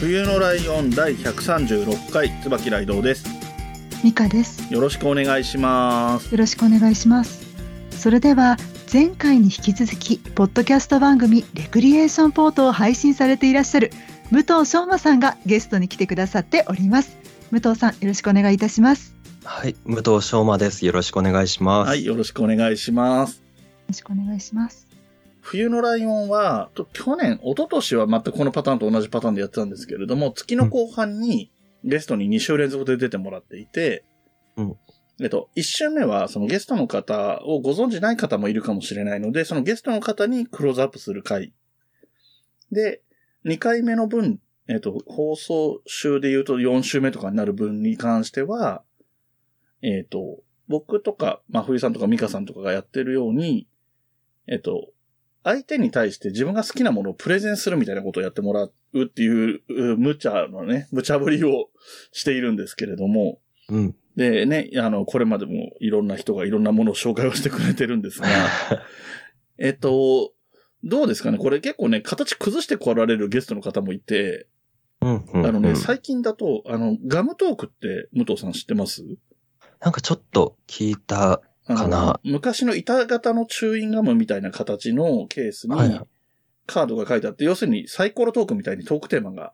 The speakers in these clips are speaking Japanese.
冬のライオン第136回、椿ライドウです。ミカです。よろしくお願いします。よろしくお願いします。それでは前回に引き続きポッドキャスト番組レクリエーションポートを配信されていらっしゃる武藤翔馬さんがゲストに来てくださっております。武藤さんよろしくお願いいたします。よはい、武藤翔馬です。よろしくお願いします。はい、よろしくお願いします。ろしくお願いします。冬のライオンは、と去年、一昨年は全くこのパターンと同じパターンでやってたんですけれども、月の後半にゲストに2週連続で出てもらっていて、うんえっと、1週目はそのゲストの方をご存知ない方もいるかもしれないので、そのゲストの方にクローズアップする回。で、2回目の分、えっと、放送週で言うと4週目とかになる分に関しては、えっと、僕とか、まあ、冬さんとかミカさんとかがやってるように、えっと、相手に対して自分が好きなものをプレゼンするみたいなことをやってもらうっていう、う無茶のね、無茶ぶりをしているんですけれども、うん。でね、あの、これまでもいろんな人がいろんなものを紹介をしてくれてるんですが、えっと、どうですかね？これ結構ね、形崩して来られるゲストの方もいて、うん、うん。あのね、うん最近だと、あの、ガムトークって武藤さん知ってます？なんかちょっと聞いた。かな。昔の板型のチューインガムみたいな形のケースにカードが書いてあって、要するにサイコロトークみたいにトークテーマが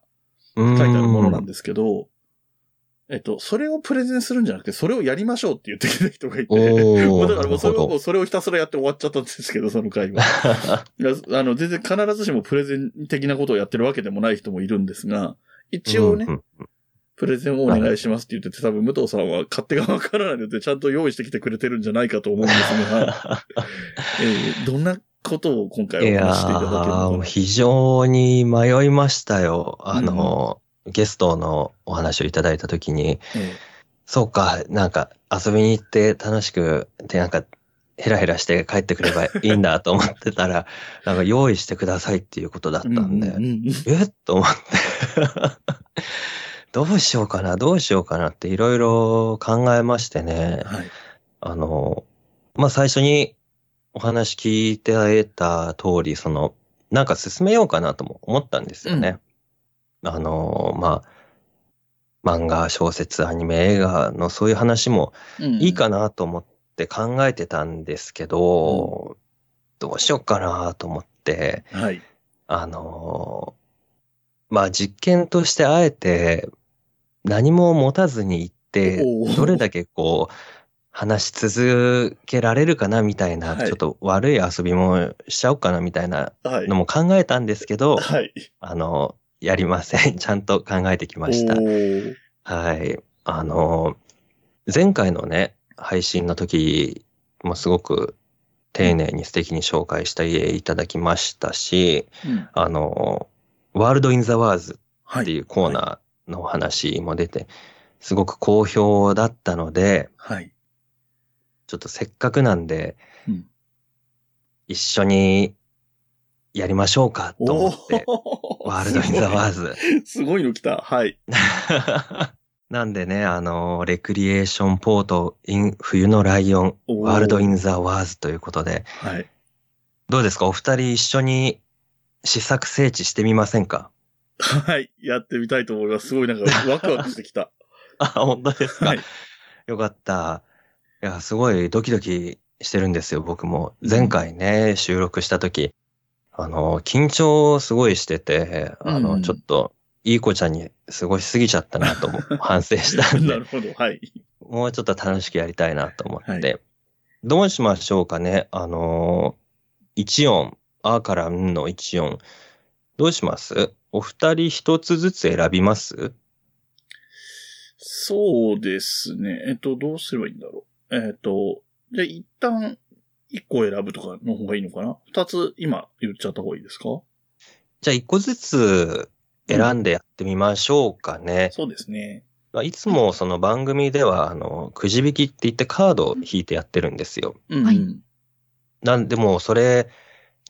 書いてあるものなんですけど、えっと、それをプレゼンするんじゃなくて、それをやりましょうって言ってきた人がいて、だからもうそれをそれをひたすらやって終わっちゃったんですけど、その回は。あの、全然必ずしもプレゼン的なことをやってるわけでもない人もいるんですが、一応ね、うんうんプレゼンをお願いしますって言ってて、多分武藤さんは勝手がわからないので、ちゃんと用意してきてくれてるんじゃないかと思うんですが、えーどんなことを今回お話ししていただけるのか。非常に迷いましたよ。あの、ゲストのお話をいただいたときに、えそうか、なんか遊びに行って楽しく、で、なんか、ヘラヘラして帰ってくればいいんだと思ってたら、なんか用意してくださいっていうことだったーんで、うんうんうん。えっと思って。どうしようかな、どうしようかなっていろいろ考えましてね。はい。あの、まあ、最初にお話聞いてた通り、その、なんか進めようかなとも思ったんですよね。あの、まあ、漫画、小説、アニメ、映画のそういう話もいいかなと思って考えてたんですけど、どうしようかなと思って、うんはい。あのまあ実験としてあえて何も持たずに行ってどれだけこう、話し続けられるかなみたいな、はいちょっと悪い遊びもしちゃおうかなみたいなはいの。も考えたんですけど、はい。あの、やりません。ちゃんと考えてきましたはい。あの、前回のね、配信の時もすごく丁寧に素敵に紹介していただきましたし、うんあの、ワールド・イン・ザ・ワーズはい。っていうコーナーのお話も出て、すごく好評だったので、はい。ちょっとせっかくなんで、うん一緒にやりましょうかと思って、お World in the Words。すごいの来た。はい。なんでね、あの、レクリエーションポート、 in、冬のライオン、 World in the Words ということで、はい。どうですか？お二人一緒に試作聖地してみませんか？はい。やってみたいと思います。すごいなんか ワクワクしてきた。あ、本当ですか、はい。よかった。いや、すごいドキドキしてるんですよ、僕も。前回ね、収録した時、あの、緊張すごいしてて、あの、うんちょっと、いい子ちゃんに過ごしすぎちゃったなとも 反省したんでなる、ほど。はい。もうちょっと楽しくやりたいなと思って。はいどうしましょうかね？あの、一音、あからんの一音。どうします？お二人一つずつ選びます？そうですね。えっと、どうすればいいんだろう。えっと、じゃあ一旦一個選ぶとかの方がいいのかな？二つ今言っちゃった方がいいですか？じゃあ一個ずつ選んでやってみましょうかね。そうですね。まあいつもその番組では、あの、くじ引きって言ってカードを引いてやってるんですよ。うん、はいなんでもうそれ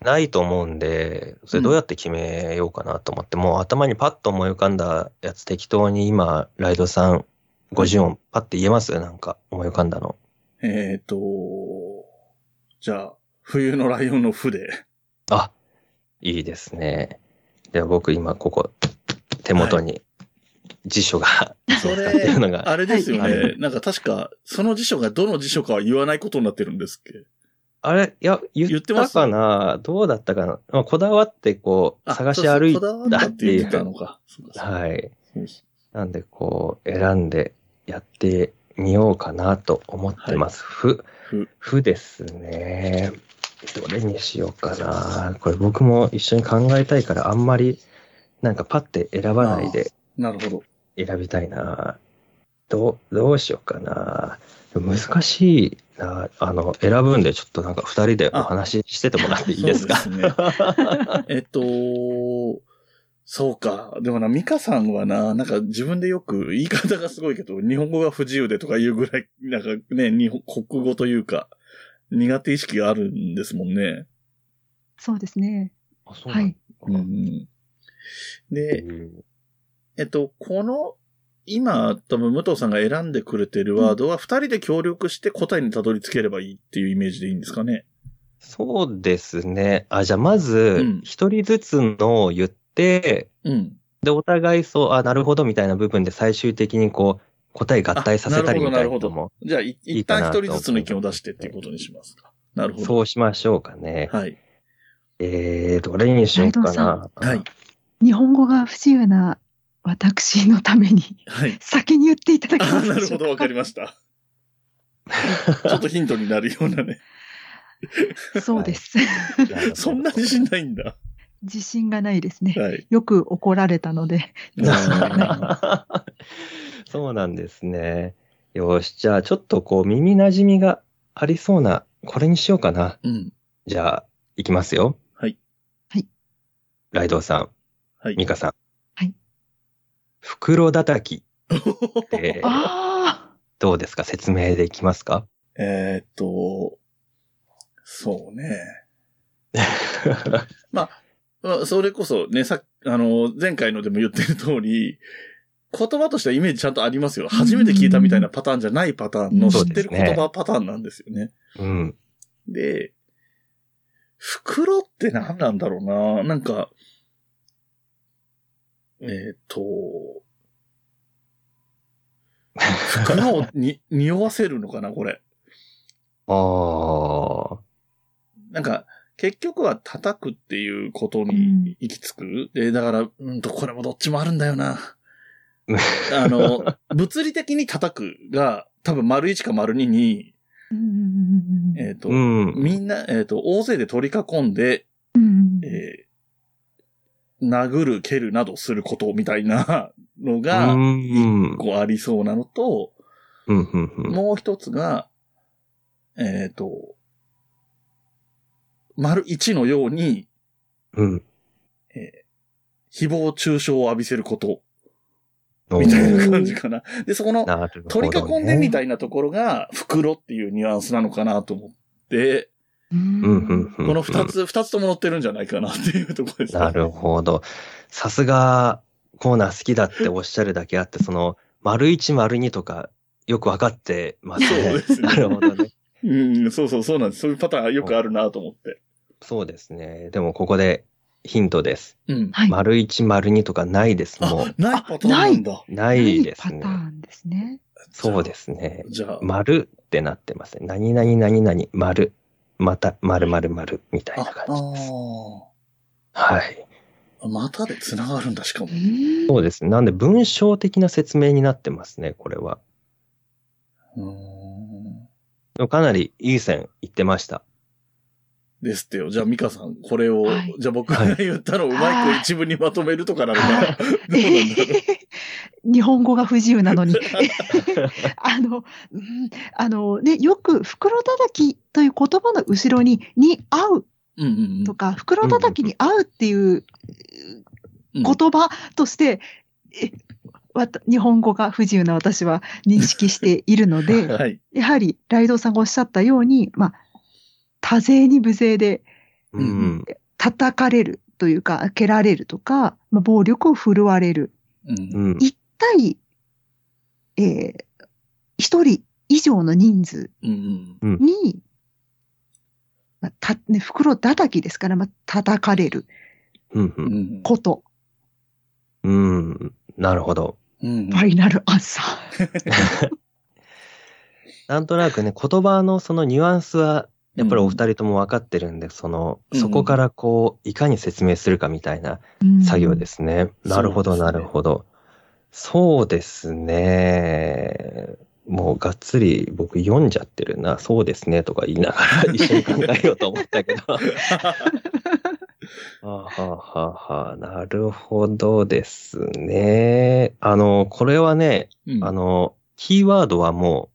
ないと思うんで、それどうやって決めようかなと思って、もう頭にパッと思い浮かんだやつ適当に今、ライドさん50音パッて言えます？なんか思い浮かんだの。えっ、と、じゃあ、冬のライオンの負で。あ、いいですね。では僕今ここ手元に辞書が、そ使ってるのれ、が。あれですよね、はいなんか確か、その辞書がどの辞書かは言わないことになってるんですっけ？あれいや、言ってます？たかな？どうだったかな、まあ、こだわってこう、あ探し歩いたって言ってたのか。そうかはい。なんで、こう、選んでやってみようかなと思ってます。ふ、うふふですね。どれにしようかな。これ僕も一緒に考えたいから、あんまり、なんかパッて選ばないでなるほど。選びたいな。どう、どうしようかな。難しいな。あの、選ぶんで、ちょっとなんか二人でお話ししててもらっていいですか？そうですねえっと、そうか。でもな、ミカさんはな、なんか自分でよく言い方がすごいけど、日本語が不自由でとかいうぐらい、なんかね、日本、国語というか、苦手意識があるんですもんね。そうですね。あそうなんはい。うんうん、で、えっと、この、今、多分、武藤さんが選んでくれてるワードは、二人で協力して答えにたどり着ければいいっていうイメージでいいんですかね。そうですね。あ、じゃあまうずん、一人ずつのを言って、うん。で、お互いそう、あ、なるほどみたいな部分で最終的にこう、答え合体させたりみたいなことも、じゃあ、いい一いかなと旦一人ずつの意見を出してっていうことにしますか。なるほど。そうしましょうかね。はい。えー、どれにしようかな。はい。日本語が不自由な私のためにはい。先に言っていただけあますでしょうか？なるほど、わかりました。ちょっとヒントになるようなね。そうです。そんな自信ないんだ。自信がないですね。はい。よく怒られたので。そうなんですね。よし、じゃあちょっとこう耳馴染みがありそうな、これにしようかな。うん。じゃあ、いきますよ。はい。はい。ライドウさん、はい。ミカさん。はい。袋叩き ってあどうですか？説明できますか？えーっと、そうね。まあ、それこそね、さあの、前回のでも言ってる通り、言葉としてはイメージちゃんとありますよ。初めて聞いたみたいなパターンじゃないパターンのうん知ってる言葉パターンなんですよね。うん。で、袋って何なんだろうななんか、えーっと、袋をに匂わせるのかなこれ。ああ。なんか、結局は叩くっていうことに行き着く。で、だから、うんと、これもどっちもあるんだよな。あの、物理的に叩くが、多分丸1か丸2に、ーうんうんうんうんえっ、と、うん。みんな、えっ、と、大勢で取り囲んで、殴る、蹴るなどすることみたいなのが、うん。こうありそうなのと。もう一つが、えっ、と、丸1のように、うん。誹謗中傷を浴びせること、みたいな感じかな。で、そこの、取り囲んでみたい。いなところが、袋っていうニュアンスなのかなと思って、この二。つ、二つとも載ってるんじゃないかなっていうところですね。なるほど。さすが、コーナー好きだっておっしゃるだけあって、その、丸一丸二とか、よくわかってますそうね。ですねなるほどね。うん、そうそう、そうなんです。そういうパターンよくあるなと思って。そうですね。でも、ここでヒントです。うん。はい。丸一丸二とかないです。もあ、ないパターンなんだ。う、ないですパターね。ンですね。そうですね。じゃあ、丸ってなってますね。何々何々、丸。また、丸丸丸みたいなあ、感じです。あはい。ーまたで繋がるんだ、しかも。そうですね。なんで、文章的な説明になってますね、これは。うーんでもかなりいい線いってました。ですってよ。じゃあ、ミカさん、これを、はいじゃあ僕が言ったのをうまく一文にまとめるとかなのかな。どうなんだろう。日本語が不自由なのに。あの、うんあのね、よく袋叩きという言葉の後ろに、に合ううんうんうんとか、袋叩きに合うっていううん言葉として、日本語が不自由な私は認識しているので、はい。やはりライドウさんがおっしゃったように、まあ、多勢に無勢でうん。叩かれるというか、蹴られるとか、まあ、暴力を振るわれる。うんうん。一対、えー一人以上の人数うんうんに、まあたね、袋叩きですから、まあ、叩かれるうん。う。うんんこと、うん。なるほど。うんファイナルアンサー。なんとなくね、言葉のそのニュアンスは、やっぱりお二人とも分かってるんで、その、うんそこからこう、いかに説明するかみたいな作業ですね。なるほど、なるほど。そうですね。もうがっつり僕読んじゃってるな。そうですねとか言いながら一緒に考えようと思ったけど。はあ、はあはあはあ、なるほどですね。あの、これはね、うんあの、キーワードはもう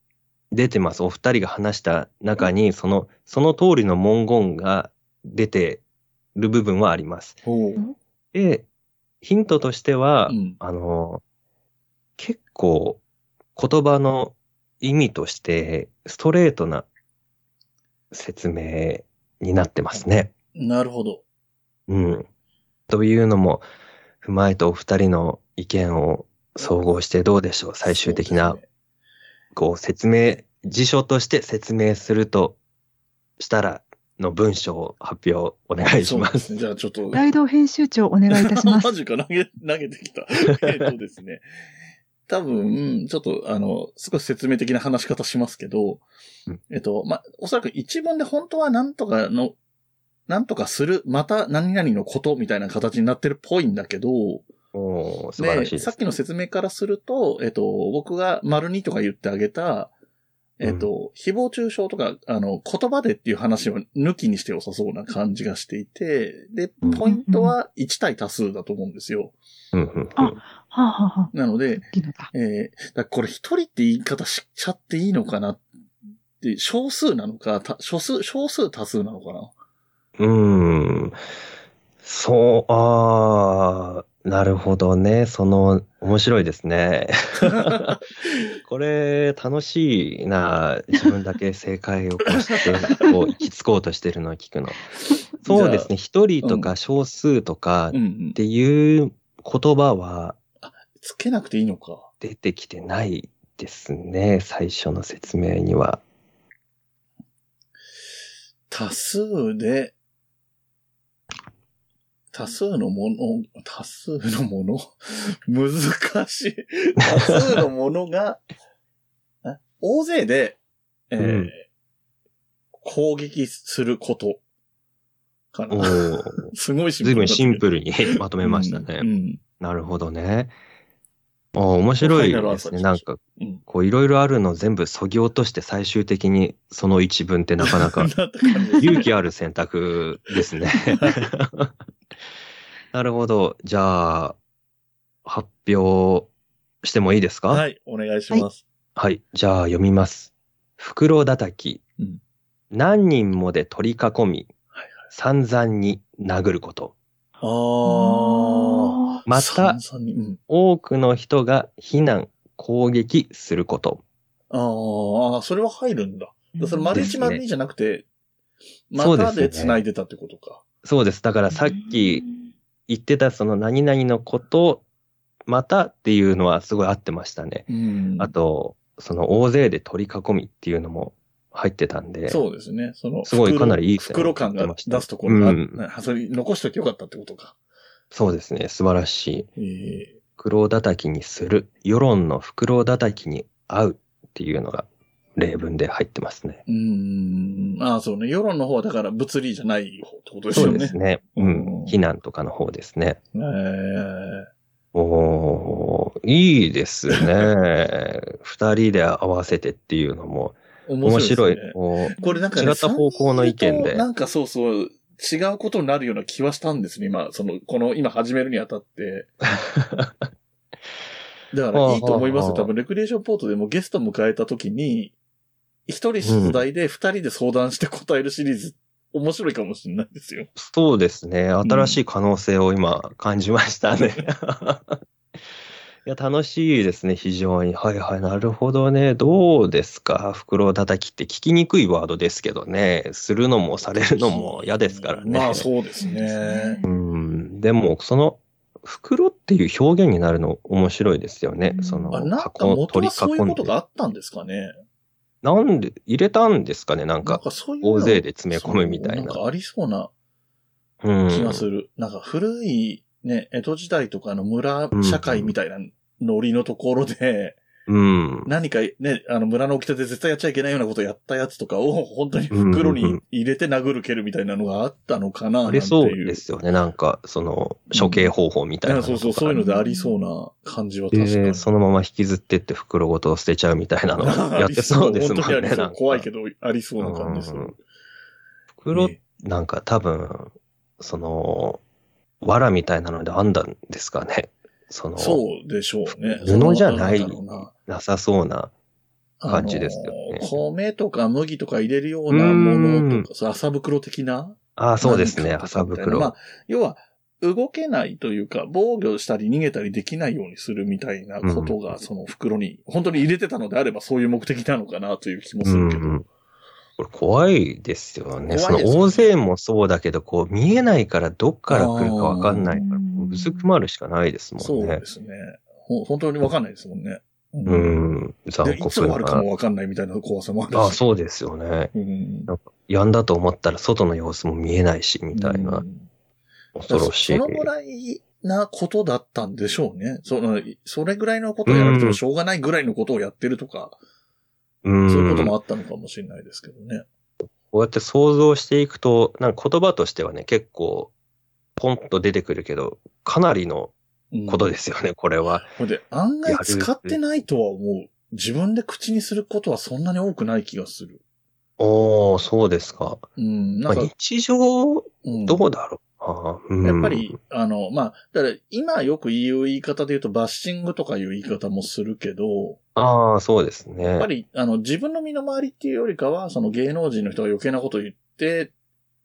出てます。お二人が話した中に、その、その通りの文言が出てる部分はあります。で、ヒントとしては、うんあの、結構言葉の意味としてストレートな説明になってますね。なるほど。うん。というのも踏まえてお二人の意見を総合してどうでしょう最終的なこう説明、辞書として説明するとしたらの文章を発表お願いしま。すすね。じゃあちょっと。ライド編集長お願いいたします マ。ジか、投げ、投げてきた。えっとですね。多分、ちょっと、あの、少し説明的な話し方しますけど、うんえっと、まあ、おそらく一文で本当は何とかの、何とかする、また何々のことみたいな形になってるっぽいんだけど、素晴らしいです。さっきの説明からすると、えっと、僕が丸二とか言ってあげた、えっと、誹謗中傷とか、あの、言葉でっていう話は抜きにして良さそうな感じがしていて、でうん、ポイントは1対多数だと思うんですよ。うんうんうんあはあ、はあはあ、なので。えー、これ一人って言い方しちゃっていいのかなって、少数なのか、た少数、少数多数なのかなうーん。そう、ああ、なるほどね。その、面白いですね。これ、楽しいな。自分だけ正解をこうして、こう、行き着こうとしてるのを聞くの。そうですね。一人とか少数とかっ。ていう言葉はつけなくていいのか。出てきてないですね。最初の説明には。多数で、多数のもの、多数のもの？難しい。多数のものが、あ大勢で、えーうん攻撃することかおな。ー すごいシンプルシンルプルにまとめましたね。うん。なるほどね。あ面白いですね。なんか、うん。こういろいろあるの全部そぎ落として最終的にその一文ってなかなか 勇気ある選択ですね。なるほど。じゃあ、発表してもいいですか？はい、お願いします。はい。じゃあ読みます。袋叩き。うん何人もで取り囲み、はいはい散々に殴ること。ああ。また多くの人が非難、攻撃すること。ああ、それは入るんだ。それ丸一丸二じゃなくて、またで繋いでたってことか。そうです。だからさっき言ってたその何々のこと、またっていうのはすごい合ってましたね。うんあと、その大勢で取り囲みっていうのも入ってたんで。そうですね。その、すごい袋かなりいい線袋感が出すところが、うんねそれ残しといてよかったってことか。そうですね。素晴らしい。ええ袋叩きにする。世論の袋叩きに合うっていうのが例文で入ってますね。うーん。ああ、そうね。世論の方はだから物理じゃない方ってことですよね。そうですね。ううんん。避難とかの方ですね。ええおー、いいですね。二人で合わせてっていうのも面面白い。ねおーこれなんか、違った方向の意見でなんかそうそう、違うことになるような気はしたんですね、今、その、この、今始めるにあたって。だからいいと思いますよ。多分、レクリエーションポートでもゲスト迎えた時に、一人出題で二人で相談して答えるシリーズ面白いかもしれないですよ。そうですね。新しい可能性を今感じましたね。い や、楽しいですね、非常に。はいはい、なるほどね。どうですか？袋叩きって聞きにくいワードですけどね。するのもされるのも嫌ですからね。まあそうですね。うん。でも、その、袋っていう表現になるの面白いですよね。うんその箱取りはそういう囲んで。ことがあったんですかね？なんで、入れたんですかね？なんか、大勢で詰め込むみたいななんかありそうなうん。気がする。なんか古いね、江戸時代とかの村社会みたいなノリのところで、うん。何かね、あの村の掟で絶対やっちゃいけないようなことをやったやつとかを本当に袋に入れて殴る蹴るみたいなのがあったのかな。ありそうですよね。なんか、その、処刑方法みたいなのとか。いやそうそう、そういうのでありそうな感じは確かに。で、そのまま引きずってって袋ごと捨てちゃうみたいなの やってそうですもんね。本当にありそう怖いけど、ありそうな感じするうん。袋、ねなんか多分、その、藁みたいなので編んだんですかね。その、そうでしょうね。布じゃないそうなさそうな。感じですよね米とか麦とか入れるようなものとか、そう朝袋的な？ああ、そうですね。麻袋。まあ、要は、動けないというか、防御したり逃げたりできないようにするみたいなことが、その袋に、本当に入れてたのであればそういう目的なのかなという気もするけど。うんこれ怖いですよね。ねの大勢もそうだけど、こう見えないからどっから来るかわかんないから、あーうずくまるしかないですもんねそうで。すね。ほ本当にわかんないですもんね。ううん。残でいつ酷終わるかな。もわかんないみたいな怖さもあるし。ああ、そうですよね。うん。やんだと思ったら外の様子も見えないし、みたいなう。ん恐ろしい。そのぐらいなことだったんでしょうね。その、それぐらいのことをやられてもしょうがないぐらいのことをやってるとか、うん。そういうこともあったのかもしれないですけどね。こうやって想像していくと、なんか言葉としてはね、結構、ポンと出てくるけど、かなりのうんことですよね、これは。で、案外使ってないとは思う。自分で口にすることはそんなに多くない気がする。おー、そうですか。うん、なまあ、んか、日常、うんどうだろう。うんやっぱり、あの、まあ、だから今よく言う言い方で言うとバッシングとかいう言い方もするけど、ああ、そうですね。やっぱり、あの、自分の身の回りっていうよりかは、その芸能人の人が余計なこと言って、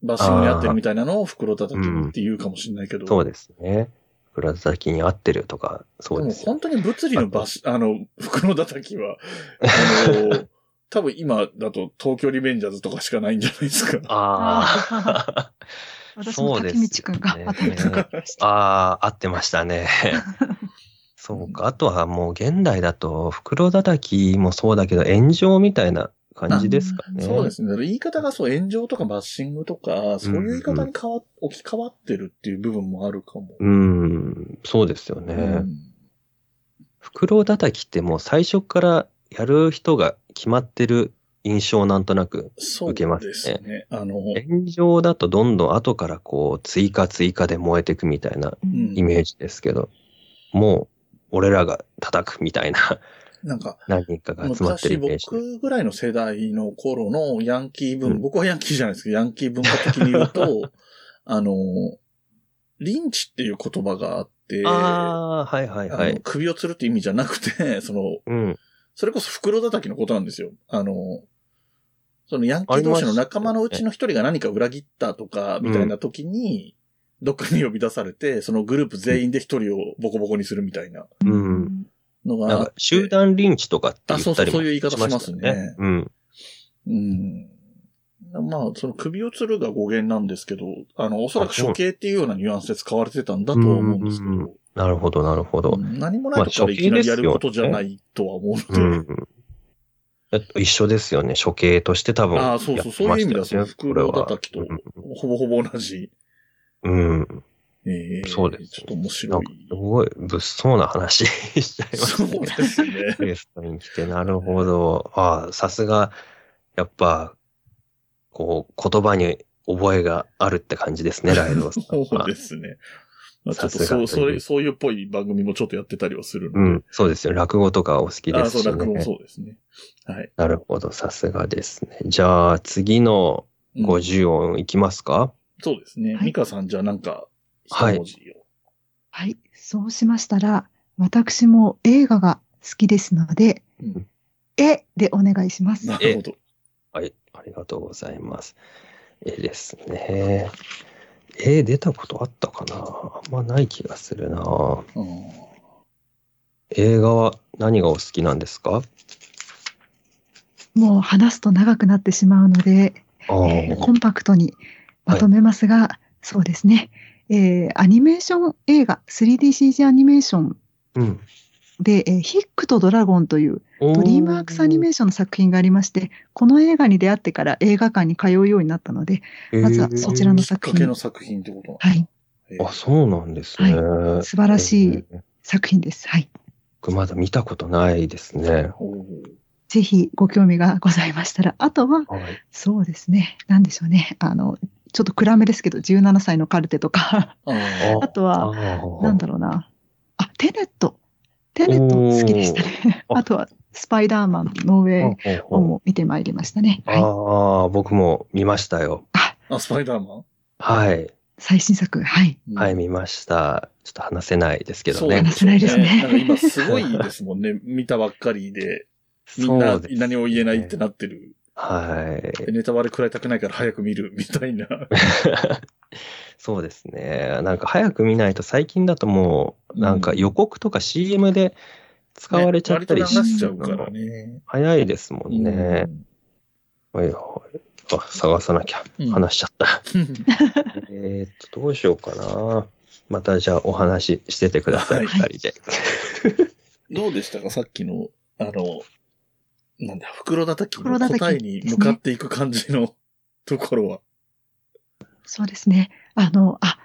バッシングにあってるみたいなのを袋叩きって言うかもしれないけど、そうですね。袋叩きに合ってるとか、そうでもですよ。本当に物理のバシ、あの、袋叩きは、あの、多分今だと東京リベンジャーズとかしかないんじゃないですか。ああ。私も竹道くんがそう頭にですねかかってました。ああ、合ってましたね。そうか。あとはもう現代だと、袋叩きもそうだけど、炎上みたいな感じですかね。そうですね。だから言い方がそう、炎上とかバッシングとか、そういう言い方に変わ、置き換わってるっていう部分もあるかも。うん、そうですよね。うん袋叩きってもう最初からやる人が決まってる印象なんとなく、そう受けますねですね。あの、炎上だとどんどん後からこう追加追加で燃えていくみたいなうんイメージですけど、もう俺らが叩くみたいななんか、何人かが集まってる昔。僕ぐらいの世代の頃のヤンキー文、うん僕はヤンキーじゃないですけど、ヤンキー文化的に言うと、あの、リンチっていう言葉があって、ああ、はいはいはあのい。首を吊るって意味じゃなくて、その、うん。それこそ袋叩きのことなんですよ。あの、そのヤンキー同士の仲間のうちの一人が何か裏切ったとか、みたいな時に、どっかに呼び出されて、そのグループ全員で一人をボコボコにするみたいなうんのがあってなんか集団リンチとかって言ったりもあそうそうそういう言い方しますねうん。うん。まあ、その首を吊るが語源なんですけど、あの、おそらく処刑っていうようなニュアンスで使われてたんだとは思うんですけうんうんど、なるほど、なるほどう。ん何もないとからいきなりやることじゃないとは思ううので、ん。えっと一緒ですよね。処刑として多分ああそうそうそういう意味ではその袋叩きとほぼほぼ同じ。うん。うん。えーそうですちょっと面白いなんか。すごい物騒な話 しちゃいますそうね。ですね。ゲストに来て、なるほど。ああ、さすが、やっぱ、こう、言葉に覚えがあるって感じですね、ライドさんそうは。ですね。まあ、ちょっとさすがそう、そういう、そういうっぽい番組もちょっとやってたりはするので。うん、そうですよ。落語とかお好きでああ、そう、すし落語。そうですね。はい。なるほど、さすがですね。じゃあ、次のうん50音いきますか、そうですね。はいミカさん、じゃあなんか、一はい文字を。はい。そうしましたら、私も映画が好きですので、うんえでお願いします。なるほど。はい、ありがとうございます。絵ですね。絵出たことあったかな？あんまない気がするなうん映画は何がお好きなんですか？もう話すと長くなってしまうので、あえーコンパクトにまとめますが、そうですね、えーアニメーション映画、3DCG アニメーションうん。で、えーヒックとドラゴンというドリームワークスアニメーションの作品がありまして、この映画に出会ってから映画館に通うようになったので、まずはそちらの作品かけの作品ってことはい、あ、そうなんですね。素晴らしいえー作品です。はい。僕まだ見たことないですね。ぜひご興味がございましたら、あとは、はい。そうですね、なんでしょうね、あの、ちょっと暗めですけど、17歳のカルテとか、あ とは、あなんだろうな、あ、テネット。テネット好きでしたね。あとは、スパイダーマン、ノーウェイあをも見てまいりましたね。はい。あ、僕も見ましたよ。あ、スパイダーマン？はい。最新作、はい。はい、見ました。ちょっと話せないですけどね。話せないですねなんか今すごいですもんね。見たばっかりで、みんな何も言えないってなってる。はい。でネタバレ食らいたくないから早く見るみたいな。そうですね。なんか早く見ないと最近だともう、なんか予告とか CM で使われちゃったりしちゃうからね。早いですもんね。はいはい。あ、探さなきゃ。うん話しちゃった。えーっと、どうしようかな。またじゃあお話ししててください、はい二人で。どうでしたか？さっきの、あの、なんだ、袋叩きの答えに向かっていく感じのところは。そうですね。あの、あ、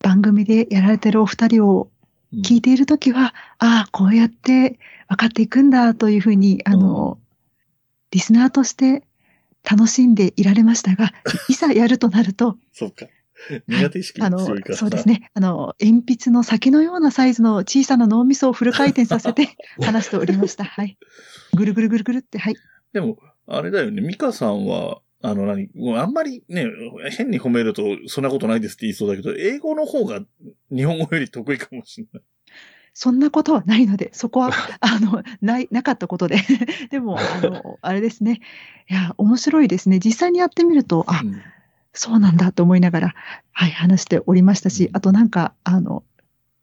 番組でやられてるお二人をうん聞いているときは、ああ、こうやって分かっていくんだというふうに、あの、リスナーとして楽しんでいられましたが、いざやるとなると、そうか。苦手意識が強いから。、そうです。ね。あの、鉛筆の先のようなサイズの小さな脳みそをフル回転させて 話しておりました。はい。ぐるぐるぐるぐるって、はい。でも、あれだよね、ミカさんは、あの何、あんまりね、変に褒めるとそんなことないですって言いそうだけど、英語の方が日本語より得意かもしれない。そんなことはないので、そこは、あの、ない、なかったことで。でも、あの、あれですね。いや、面白いですね。実際にやってみると、あ、うんそうなんだと思いながら、はい、話しておりましたし、あとなんか、あの、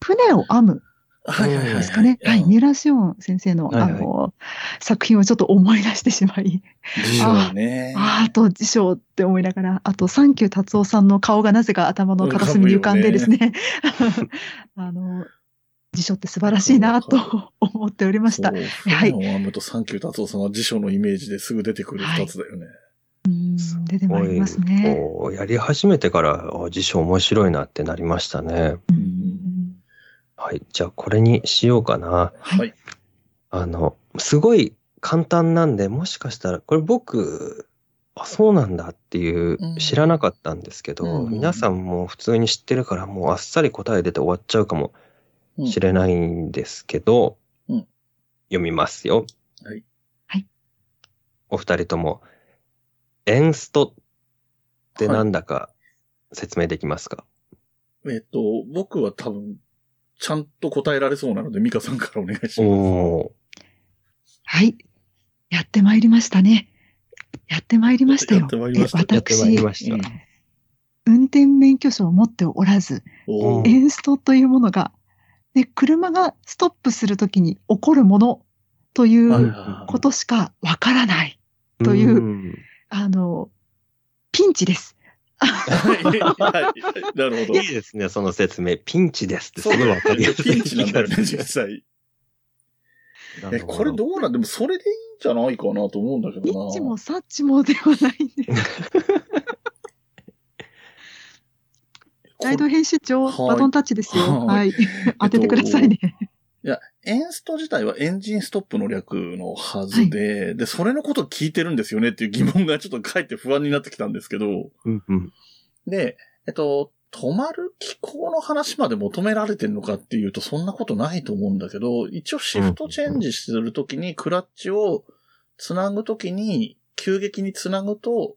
船を編む。ですかね。はい、うんミュラシオン先生の、あの、作品をちょっと思い出してしまい、辞書ね。ああと辞書って思いながら、あと、サンキュー達夫さんの顔がなぜか頭の片隅に浮かんでですね、あの、辞書って素晴らしいなと思っておりました。はい船を編むとサンキュー達夫さんは辞書のイメージですぐ出てくる二つだよね。うん出てまいりますね。こうやり始めてから、あ辞書面白いなってなりましたね。うんはい。じゃあこれにしようかな。はいはい。あの、すごい簡単なんで、もしかしたら、これ僕、あ、そうなんだっていううん、知らなかったんですけど、うん皆さんも普通に知ってるから、もうあっさり答え出て終わっちゃうかもうんしれないんですけど、うん読みますよ。はい。はい。お二人とも、エンストってなんだか説明できますか、えっと、僕は多分、ちゃんと答えられそうなので、ミカさんからお願いします。はい。やってまいりましたね。やってまいりましたよ。やってまいりましたえやってまいり私、ました。うん運転免許証を持っておらず、エンストというものが、で車がストップするときに起こるものといはいうはいことしかわからない。というんあの、ピンチです。はいはいはいなるほど。いいですね、その説明。ピンチですってすそうごいわかりやすい。ピンチなんだよね、実際。え、これどうなん？でもそれでいいんじゃないかなと思うんだけどな。ニッチもサッチもではないんです。ライド編集長、はいバトンタッチですよ。ははい。当ててくださいね。いや、エンスト自体はエンジンストップの略のはずで、で、それのこと聞いてるんですよねっていう疑問がちょっとかえって不安になってきたんですけど、うんうん。で、えっと、止まる機構の話まで求められてるのかっていうとそんなことないと思うんだけど、一応シフトチェンジするときにクラッチをつなぐときに急激につなぐと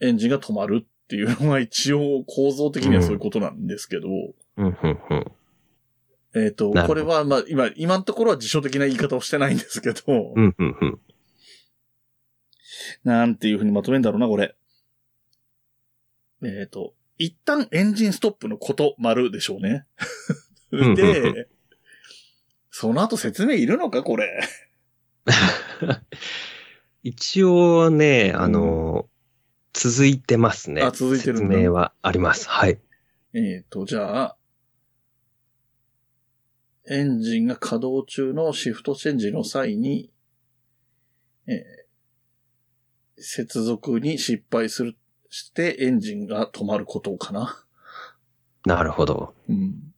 エンジンが止まるっていうのが一応構造的にはそういうことなんですけど、うんうんうんえっ、と、なるほどこれはまあ今、今のところは辞書的な言い方をしてないんですけど、うんうんうんなんていうふうにまとめんだろうな、これ。えっ、と、一旦エンジンストップのこと丸でしょうね。んうんうで、その後説明いるのかこれ。一応ね、あの、続いてますね。あ続いてるんだ説明はあります。はい。えっ、と、じゃあ、エンジンが稼働中のシフトチェンジの際に、えー接続に失敗する、してエンジンが止まることかな。なるほど。うん。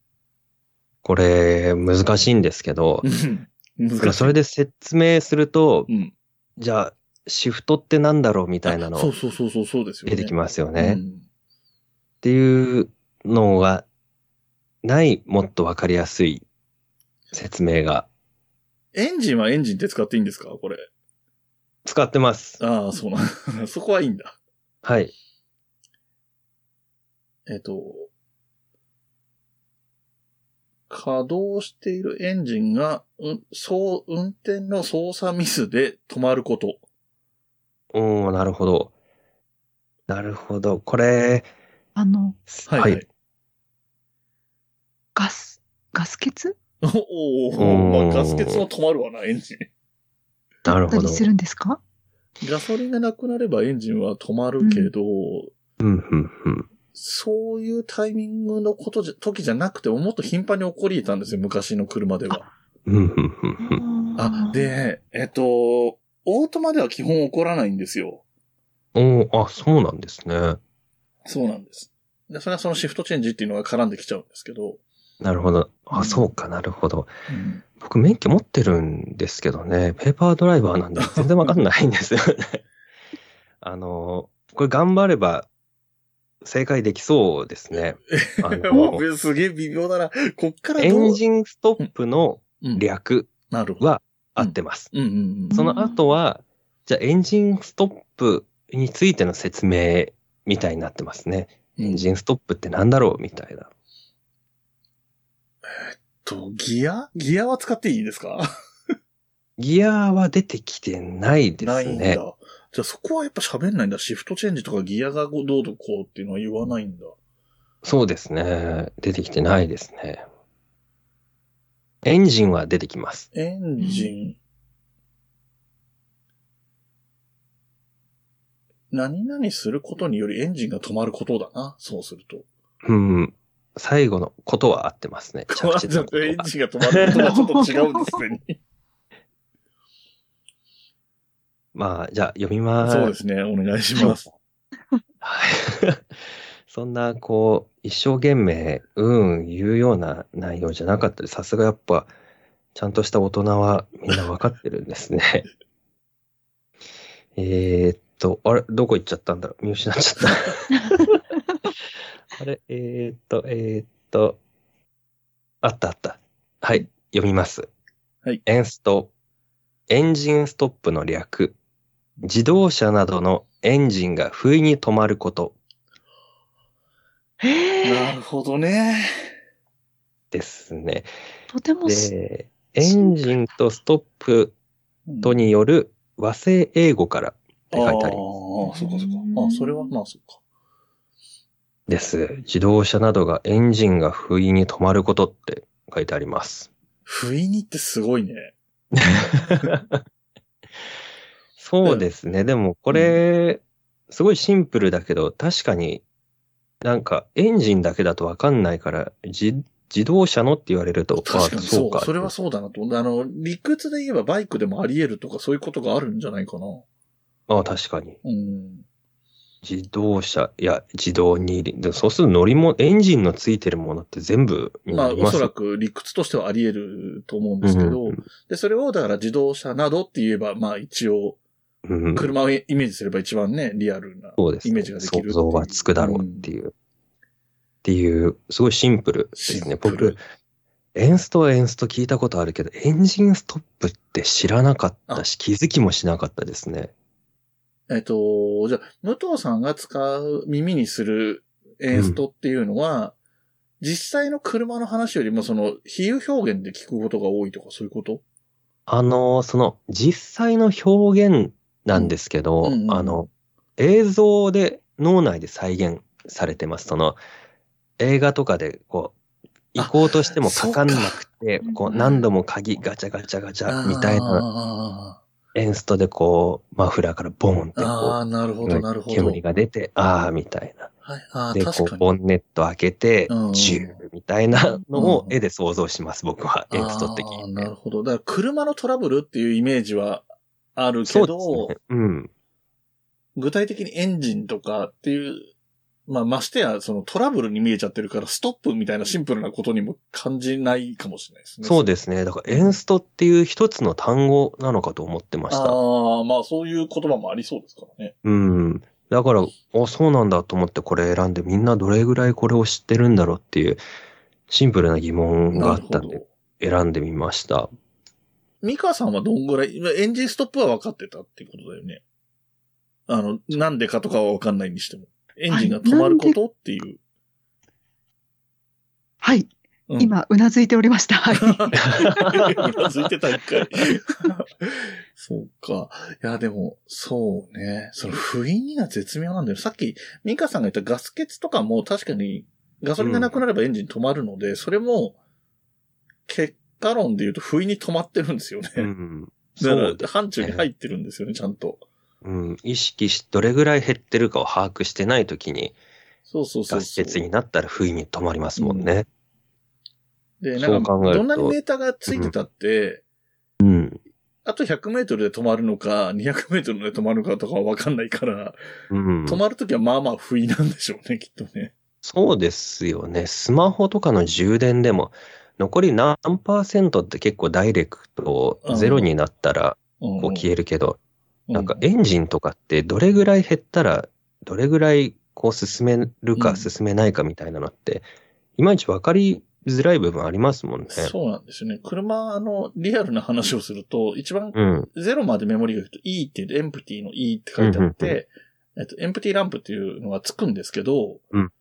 これ、難しいんですけど、難しい。それで説明するとう、ん。じゃあ、シフトってなんだろうみたいなのそうそうそうそう、そうですよね。出てきますよすね。っていうのがない、もっとわかりやすい説明がエンジンはエンジンって使っていいんですか？これ。使ってます。ああ、そうなん そこはいいんだ。はい。えっ、と、稼働しているエンジンが、うん、そう、運転の操作ミスで止まること。おー、なるほど。なるほど。これ、あの、はい、はい。ガス、ガス欠おおおまあ、ガス欠も止まるわな、エンジン。なるほど。するんですか？ガソリンがなくなればエンジンは止まるけど、うん、うん、うん。そういうタイミングのことじゃ、時じゃなくてももっと頻繁に起こり得たんですよ、昔の車では。うん、うん、うんうん。あ、で、えっと、オートマでは基本起こらないんですよ。おー、あ、そうなんですね。そうなんです。で、それはそのシフトチェンジっていうのが絡んできちゃうんですけど。なるほど。あ、うんそうかなるほど。僕免許持ってるんですけどね、ペーパードライバーなんで 全然わかんないんですよね。あの、これ頑張れば正解できそうですね。あの すげえ微妙だな。こっからエンジンストップのうん略。は合ってます。うんうんうん。その後は、じゃあエンジンストップについての説明みたいになってますね。エンジンストップってなんだろう？みたいな。と、ギア？ギアは使っていいですか？ギアは出てきてないでないんだ。すね。じゃあそこはやっぱ喋んないんだ。シフトチェンジとかギアがどうどうこうっていうのは言わないんだ。そうですね。出てきてないですね。エンジンは出てきます。エンジン？何々することによりエンジンが止まることだな。そうすると。うん。最後のことは合ってますね。着地のことエンはジンが止まることがちょっと違うんですね。まあ、じゃあ読みます。そうですね。お願いします。はい。そんな、こう、一生懸命、うん、言うような内容じゃなかったり、さすがやっぱ、ちゃんとした大人はみんなわかってるんですね。えーっと、あれ、どこ行っちゃったんだろう見失っちゃった。あれ、えーっと、えーっと、あったあった。はい、読みます。はい。エンスト、エンジンストップの略。自動車などのエンジンが不意に止まることへえ、なるほどね。ですね。とてもす、で、エンジンとストップとによる和製英語からって書いてありまああ、そっかそっか。あそれはまあそっか。す。です。自動車などがエンジンが不意に止まることって書いてあります。不意にってすごいね。そうですね。でもこれ、すごいシンプルだけど、確かになんかエンジンだけだとわかんないから、自自動車のって言われると、確かにそう。か。それはそうだなと。あの、理屈で言えばバイクでもあり得るとかそういうことがあるんじゃないかな。ああ、確かに。うん。自動車や自動二輪。そうすると乗り物、エンジンのついてるものって全部にまあ、おそらく理屈としてはあり得ると思うんですけど、うんで、それをだから自動車などって言えば、まあ一応、うんうん車をイメージすれば一番ね、リアルな。そうです、ね。イメージができるっていう想像がつくだろうっていう。っていう、すごいシンプルですね。僕、エンストはエンスト聞いたことあるけど、エンジンストップって知らなかったし、気づきもしなかったですね。えっと、じゃあ、武藤さんが使う耳にするエンストっていうのは、実際の車の話よりもその比喩表現で聞くことが多いとかそういうこと？あの、その、実際の表現なんですけど、うんうんうん。あの、映像で脳内で再現されてます。その、映画とかで、こう、行こうとしてもか。かんなくてこう、何度も鍵ガチャガチャガチャみたいなな。エンストでこう、マフラーからボーンってああ、こなるほど、なるう、ほど。煙が出て、ああ、みたいな。はい、ああ、で、こう。ボンネット開けてうん、ジューみたいなのをうん絵で想像します、僕は。エンストって聞ああいて。なるほど。だから、車のトラブルっていうイメージはあるけど、ですね。うん。具体的にエンジンとかっていう、まあ、ましてや、そのトラブルに見えちゃってるから、ストップみたいなシンプルなことにも感じないかもしれないですね。そうですね。だから、エンストっていう一つの単語なのかと思ってました。ああ、まあそういう言葉もありそうですからね。うん。だから、あ、そうなんだと思ってこれ選んで、みんなどれぐらいこれを知ってるんだろうっていう、シンプルな疑問があったんで、選んでみました。ミカさんはどんぐらい、まあエンジンストップは分かってたっていうことだよね。あの、なんでかとかは分かんないにしても。エンジンが止まることっていう。はい。うん、今、うなずいておりました。はい。うなずいてた一回。そうか。いや、でも、そうね。その不意にが絶妙なんだよ。さっき、ミカさんが言ったガス欠とかも確かに、ガソリンがなくなればエンジン止まるので、それも、結果論で言うと不意に止まってるんですよね。うん。範疇に入ってるんですよね、ちゃんと。うん。意識し、どれぐらい減ってるかを把握してないときに、そうそうそうガ。ス欠になったら不意に止まりますもんね。うん考えるとどんなにメーターがついてたって、うん。あと100メートルで止まるのか、200メートルで止まるのかとかはわかんないから、うん。止まるときはまあまあ不意なんでしょうね、きっとね。そうですよね。スマホとかの充電でも、残り何パーセントって結構ダイレクトゼロになったらうんこう消えるけど、うなんかエンジンとかってどれぐらい減ったら、どれぐらいこう進めるうんか進めないかみたいなのって、いまいちわかりづらい部分ありますもんね。そうなんですよね。車、あの、リアルな話をすると、一番うん。ゼロまでメモリがいくと E っていう、エンプティの E って書いてあって、えっと、エンプティランプっていうのがつくんですけど、うん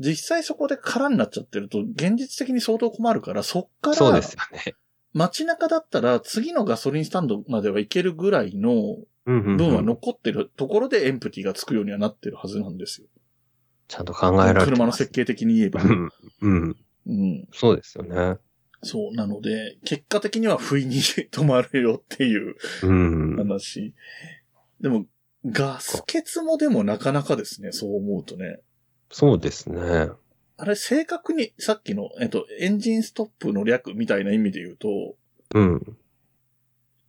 実際そこで空になっちゃってると、現実的に相当困るから、そっから、そうですよね。街中だったら次のガソリンスタンドまでは行けるぐらいの分は残ってるところでエンプティがつくようにはなってるはずなんですよ。ちゃんと考えられてます。車の設計的に言えば。うん。うん。うん。そうですよね。そう。なので、結果的には不意に止まるよっていううん。話。でも、ガス欠もでもなかなかですね、そう思うとね。そうですね。あれ、正確に、さっきの、えっと、エンジンストップの略みたいな意味で言うと、うん。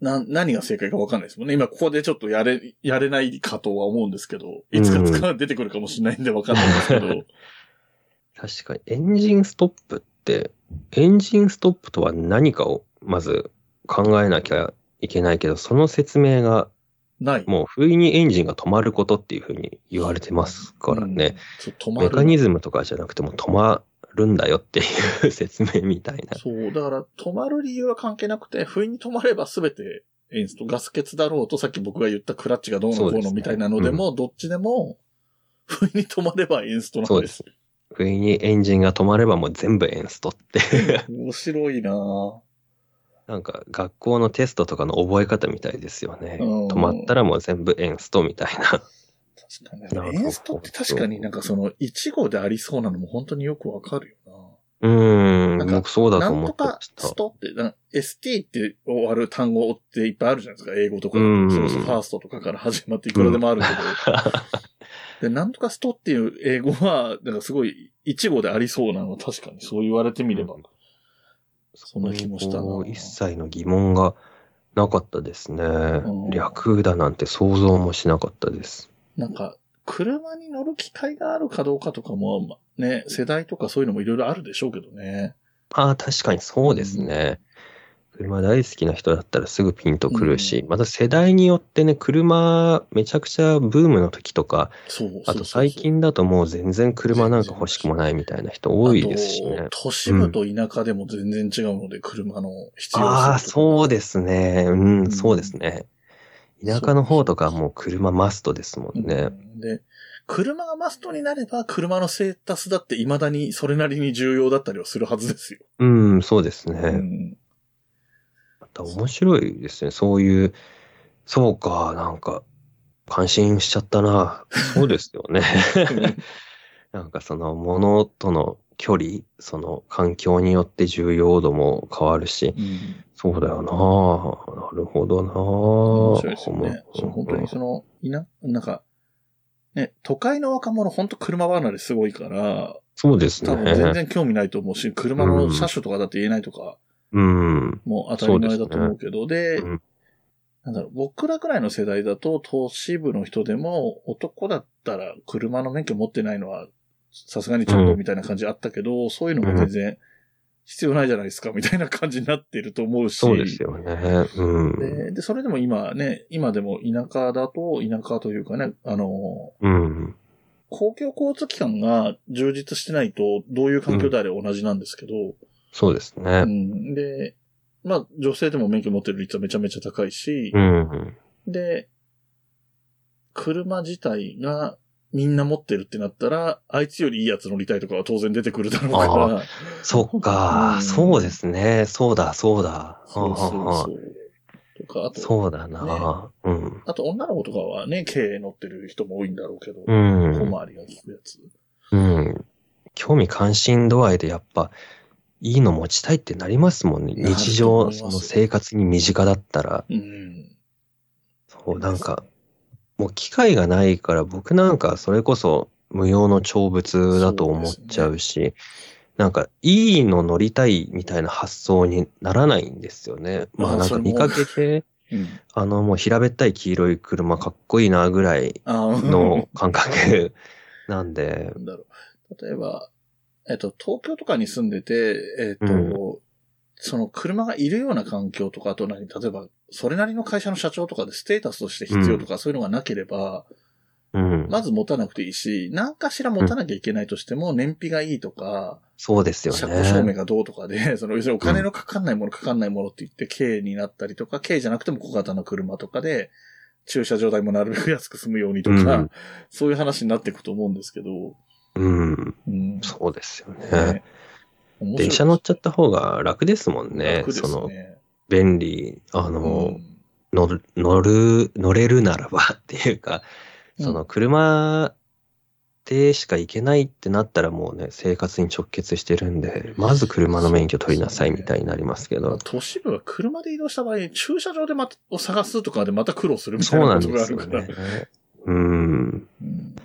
な、何が正解かわかんないですもんね。今ここでちょっとやれ、やれないかとは思うんですけど、いつか使う、出てくるかもしれないんでわかんないんですけど、確かに、エンジンストップって、エンジンストップとは何かをまず考えなきゃいけないけど、その説明がない。もう不意にエンジンが止まることっていうふうに言われてますからね。うん。止まる。メカニズムとかじゃなくても止まるんだよっていう説明みたいな。そう、だから止まる理由は関係なくて、不意に止まれば全てエンスト、ガス欠だろうと、さっき僕が言ったクラッチがどうのこうのみたいなのでも、どっちでも、不意に止まればエンストなんで。そうですす。不意にエンジンが止まればもう全部エンストって。面白いなぁなんか学校のテストとかの覚え方みたいですよね。うん止まったらもう全部エンストみたいな。確かに。エンストって確かになんかその、1号でありそうなのも本当によくわかるようーん、なんか僕そうな。だとなんとか思ってましスた。トって、な ST って終わる単語っていっぱいあるじゃないですか。英語とか。うんそれこそファーストとかから始まっていくらでもあるけど。で、なんとかストっていう英語は、なんかすごい1号でありそうなのは確かにそう言われてみれば。そんな気もしたな一切の疑問がなかったですね。ん略だなんて想像もしなかったです。なんか、車に乗る機会があるかどうかとかも、まね、世代とかそういうのもいろいろあるでしょうけどね。ああ、確かにそうですね。車大好きな人だったらすぐピンとくるし、うんまた世代によってね、車めちゃくちゃブームの時とか、あと最近だともう全然車なんか欲しくもないみたいな人多いですしね都市部と田舎でも全然違うので、車の必要性ああ、そうですね。うん、うんそうですね。田舎の方とかはもう車マストですもんね。うんで、車がマストになれば、車のステータスだって未だにそれなりに重要だったりはするはずですよ。うん、そうですね。うんまた面白いですね。そういう、そうか、なんか、感心しちゃったな。そうですよね。なんかその物との距離、その環境によって重要度も変わるし、うん。そうだよなぁ。なるほどなぁ。面白いですよね。うんそう本当にその、いな、なんか、ね、都会の若者本当車離れすごいから、そうです多分全ね。然興味ないと思うし、車の車種とかだって言えないとか、うん。もう当たり前だと思うけど、でうんなんだろう、僕らくらいの世代だと、都市部の人でも、男だったら車の免許持ってないのは、さすがにちょっとみたいな感じあったけど、そういうのも全然必要ないじゃないですか、みたいな感じになってると思うし。そうですよね。うん。でで、それでも今ね、今でも田舎だと、田舎というかね、あの、うん。公共交通機関が充実してないと、どういう環境であれ同じなんですけど、そうですうね。ん、で、まあ、女性でも免許持ってる率はめちゃめちゃ高いしう、ん。で、車自体がみんな持ってるってなったら、あいつよりいいやつ乗りたいとかは当然出てくるだろうから、そっうか、んそうですね。そうだ、そうだ。そうそうそう。とか、あと、そうだな、うん。あと女の子とかはね、軽乗ってる人も多いんだろうけど、う小ん。回りが効くやつ。うん。興味関心度合いでやっぱ、いいの持ちたいってなりますもんね。日常、その生活に身近だったら。うん。そう、なんか、もう機会がないから僕なんかそれこそ無用の長物だと思っちゃうし、なんかいいの乗りたいみたいな発想にならないんですよね。まあなんか見かけて、うん。あのもう平べったい黄色い車かっこいいなぐらいの感覚 なんでな、んだろう。例えば、えっと、東京とかに住んでて、えっと、うその車がいるような環境とか、あと何、例えば、それなりの会社の社長とかでステータスとして必要とか、そういうのがなければ、うん。まず持たなくていいし、何かしら持たなきゃいけないとしても、燃費がいいとか、そうですよ車庫証明ね。がどうとかで、その、要するにお金のかかんないもの、かかんないものって言って、軽になったりとか、軽じゃなくても小型の車とかで、駐車場代もなるべく安く済むようにとか、うんそういう話になっていくと思うんですけど、うん。うん。そうですよね。ね電車乗っちゃった方が楽ですもんね。楽ですその、ね。便利。あの、うん乗る、乗る、乗れるならばっていうか、うんその車でしか行けないってなったらもうね、生活に直結してるんで、まず車の免許取りなさいみたいになりますけまあど。都市部は車で移動した場合、駐車場でまた、を探すとかでまた苦労するみたそないうなことんですよがあるから。ね。うん。うん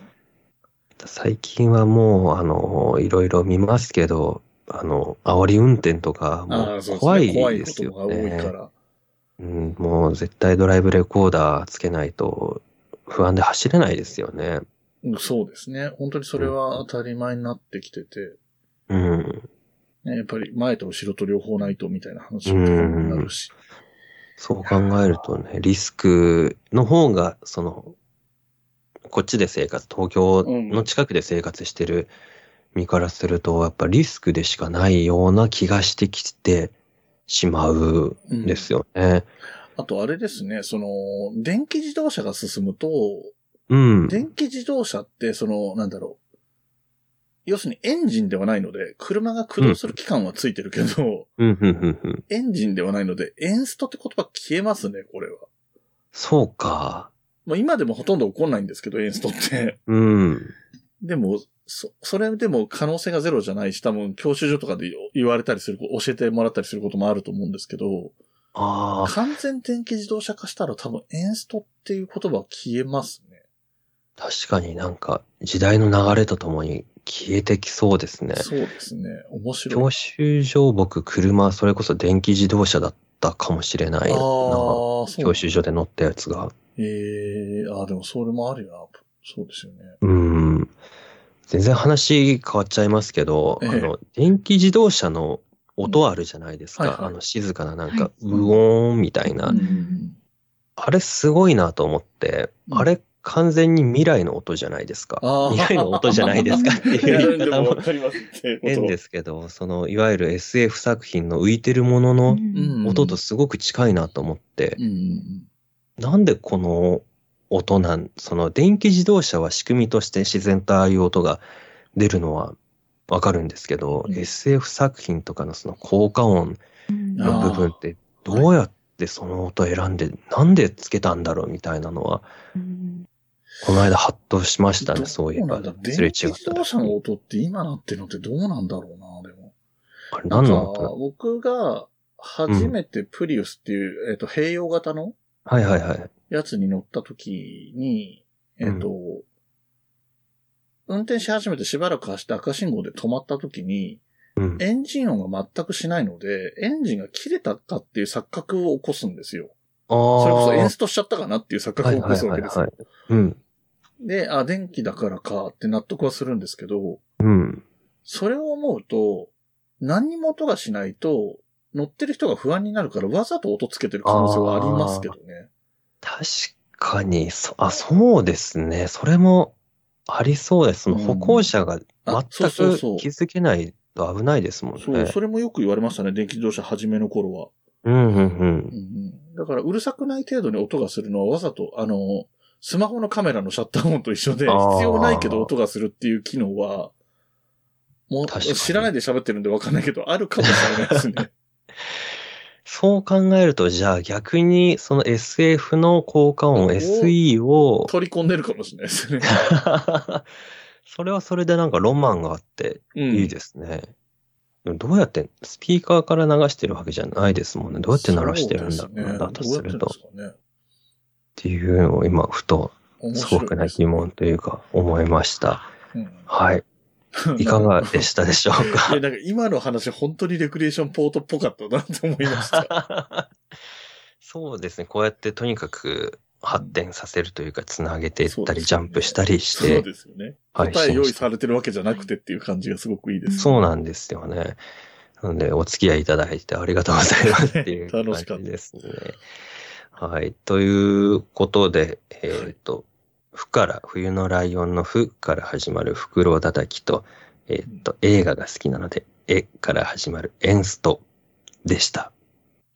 最近はもう、あの、いろいろ見ますけど、あの、煽り運転とか、もうああそうですね怖い怖いですよことが多いね。から。うん、もう絶対ドライブレコーダーつけないと不安で走れないですよね。うんそうですね。本当にそれは当たり前になってきてて、うん。ね、やっぱり前と後ろと両方ないとみたいな話もになるし。そう考えるとね、リスクの方が、その、こっちで生活、東京の近くで生活してる身からすると、やっぱリスクでしかないような気がしてきてしまうんですよね。あとあれですね、その、電気自動車が進むと、うん。電気自動車って、その、なんだろう。要するにエンジンではないので、車が駆動する期間はついてるけど、うん、うん、うん、うん。エンジンではないので、エンストって言葉消えますね、これは。そうか。まあ今でもほとんど起こんないんですけど、エンストって。うん。でも、そ、それでも可能性がゼロじゃないし、多分教習所とかで言われたりする、教えてもらったりすることもあると思うんですけど、ああ、完全電気自動車化したら多分エンストっていう言葉は消えますね。確かになんか時代の流れとともに消えてきそうですね。そうですね。面白い。教習所僕車、それこそ電気自動車だったかもしれないな。ああ、そう。教習所で乗ったやつが。ええああ、でもそれもあるよな。そうですよね。うん。全然話変わっちゃいますけど、ええ。あの、電気自動車の音あるじゃないですか。はいはい。あの、静かななんか、はうおーんみたいな。うんあれすごいなと思って、うん。あれ完全に未来の音じゃないですか。未来の音じゃないですか。っ ていいう言い方も。変ですけど、その、いわゆる SF 作品の浮いてるもののうん。音とすごく近いなと思って、うんうん。なんでこの音なん、その電気自動車は仕組みとして自然とああいう音が出るのはわかるんですけど、うん SF 作品とかのその効果音うんの部分ってどうやってその音選んで、なんでつけたんだろうみたいなのは、うんこの間ハッとしましたね、そういえば。すれ違電気った自動車の音って今なってるのってどうなんだろうな、でも。あれ何のなんか音僕が初めてプリウスっていう、えっと、併用型のはいはいはい。やつに乗った時に、えっと、運転し始めてしばらく走って赤信号で止まった時に、うん。エンジン音が全くしないので、エンジンが切れたかっていう錯覚を起こすんですよ。それこそエンストしちゃったかなっていう錯覚を起こすわけですよ。で、あ、電気だからかって納得はするんですけど、うん。それを思うと、何にも音がしないと、乗ってる人が不安になるからわざと音つけてる可能性はありますけどね。確かに、そ、あ、そうですね。それもありそうです。そのうん歩行者があ全くそうそうそう気づけないと危ないですもんね。そう、それもよく言われましたね、電気自動車初めの頃は。うん、うん、うん。うんうん、だから、うるさくない程度に音がするのはわざと、あの、スマホのカメラのシャッター音と一緒で、必要ないけど音がするっていう機能は、もう、知らないで喋ってるんでわかんないけど、あるかもしれないですね。そう考えると、じゃあ逆にその SF の効果音お SE を、取り込んでるかもしれないですね。それはそれでなんかロマンがあってうん。いいですね。でもどうやって、スピーカーから流してるわけじゃないですもんね。どうやって鳴らしてるんだろうな、だとすると。ねていうのを今、ふとす素かね。朴な疑問というか思いました。面はい。白いかがでしたでしょういかや、なんか今の話、本当にレクリエーションポートっぽかったなって思いました。そうですね。こうやってとにかく発展させるというか、つなげていったり、ジャンプしたりしそうて、ですよね。答え用意されてるわけじゃなくてっていう感じがすごくいいです。そうなんですよね。なので、お付き合いいただいてありがとうございますっていう感 楽しかったじですね。はい。ということで、えっ、と、ふから、冬のライオンのふから始まるフクロウ叩きと、えっ、と、映画が好きなので、えから始まるエンストでした。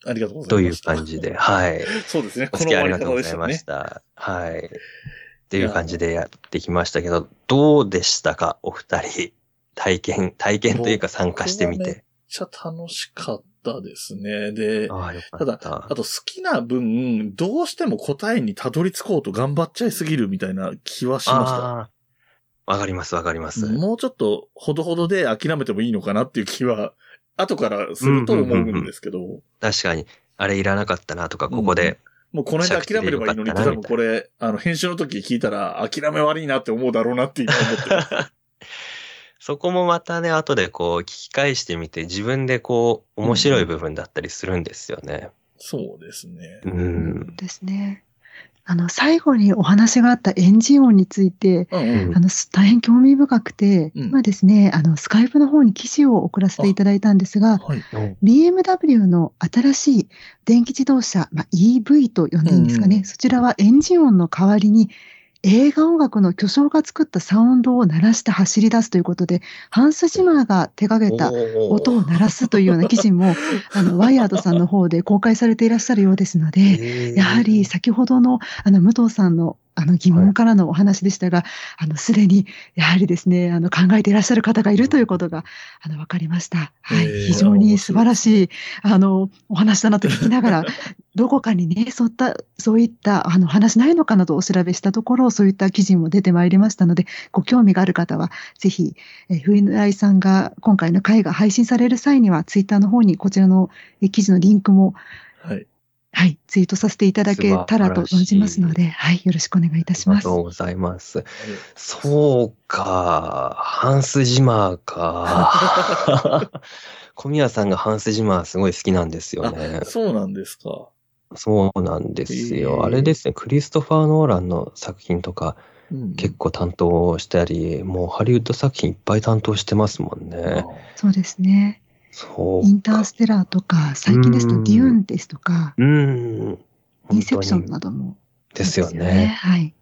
ありがとうござといういました。感じで、はい。そうですね。お付き合いありこがとうございました。はい。っていう感じでやってきましたけど、どうでしたか？お二人。体験、体験というか参加してみて。めっちゃ楽しかったですね。で、ああ、よかただっ、たあ。と好きな分、どうしても答えにたどり着こうと頑張っちゃいすぎるみたいな気はしました。わかります、わかります。もうちょっとほどほどで諦めてもいいのかなっていう気は、後からすると思うんですけど、確かに、あれいらなかったなとか、ここで。もうこの間諦めればいいのに多分これ、あの、編集の時聞いたら諦め悪いなって思うだろうなって今思ってます。そこもまたね、後でこう、聞き返してみて、自分でこう、面白い部分だったりするんですよね。そうですね。うん。ですね。あの、最後にお話があったエンジン音について、うんうん。あの、す大変興味深くて、うん今ですね、あの、スカイプの方に記事を送らせていただいたんですが、はい。BMW の新しい電気自動車、まあ、EV と呼んでいいんですかね、うんそちらはエンジン音の代わりに映画音楽の巨匠が作ったサウンドを鳴らして走り出すということで、ハンス・ジマーが手掛けた音を鳴らすというような記事も、あの、ワイヤードさんの方で公開されていらっしゃるようですので、やはり先ほどのあの武藤さんのあの疑問からのお話でしたが、あのすでにやはりですね、あの考えていらっしゃる方がいるということがあの分かりました。はい、非常に素晴らしいあのお話だなと聞きながら、どこかにね、そういったそういったあの話ないのかなとお調べしたところ、そういった記事も出てまいりましたので、ご興味がある方はぜひ、えー、冬井さんが今回の回が配信される際には、ツイッターの方にこちらのえ記事のリンクもはい。はい、ツイートさせていただけたらと存じますので、はい、よろしくお願いいたしますありがと。うございます。そうか、ハンス・ジマーか。小宮さんがハンス・ジマーすごい好きなんですよねあ、。そうなんですか。そうなんですへよ。ーあれですね、クリストファー・ノーランの作品とかうん結構担当したり、もうハリウッド作品いっぱい担当してますもんね。そうですね。そうか。インターステラーとか、最近ですとうんデューンですとか、うん。インセプションなども、ですよね。はい。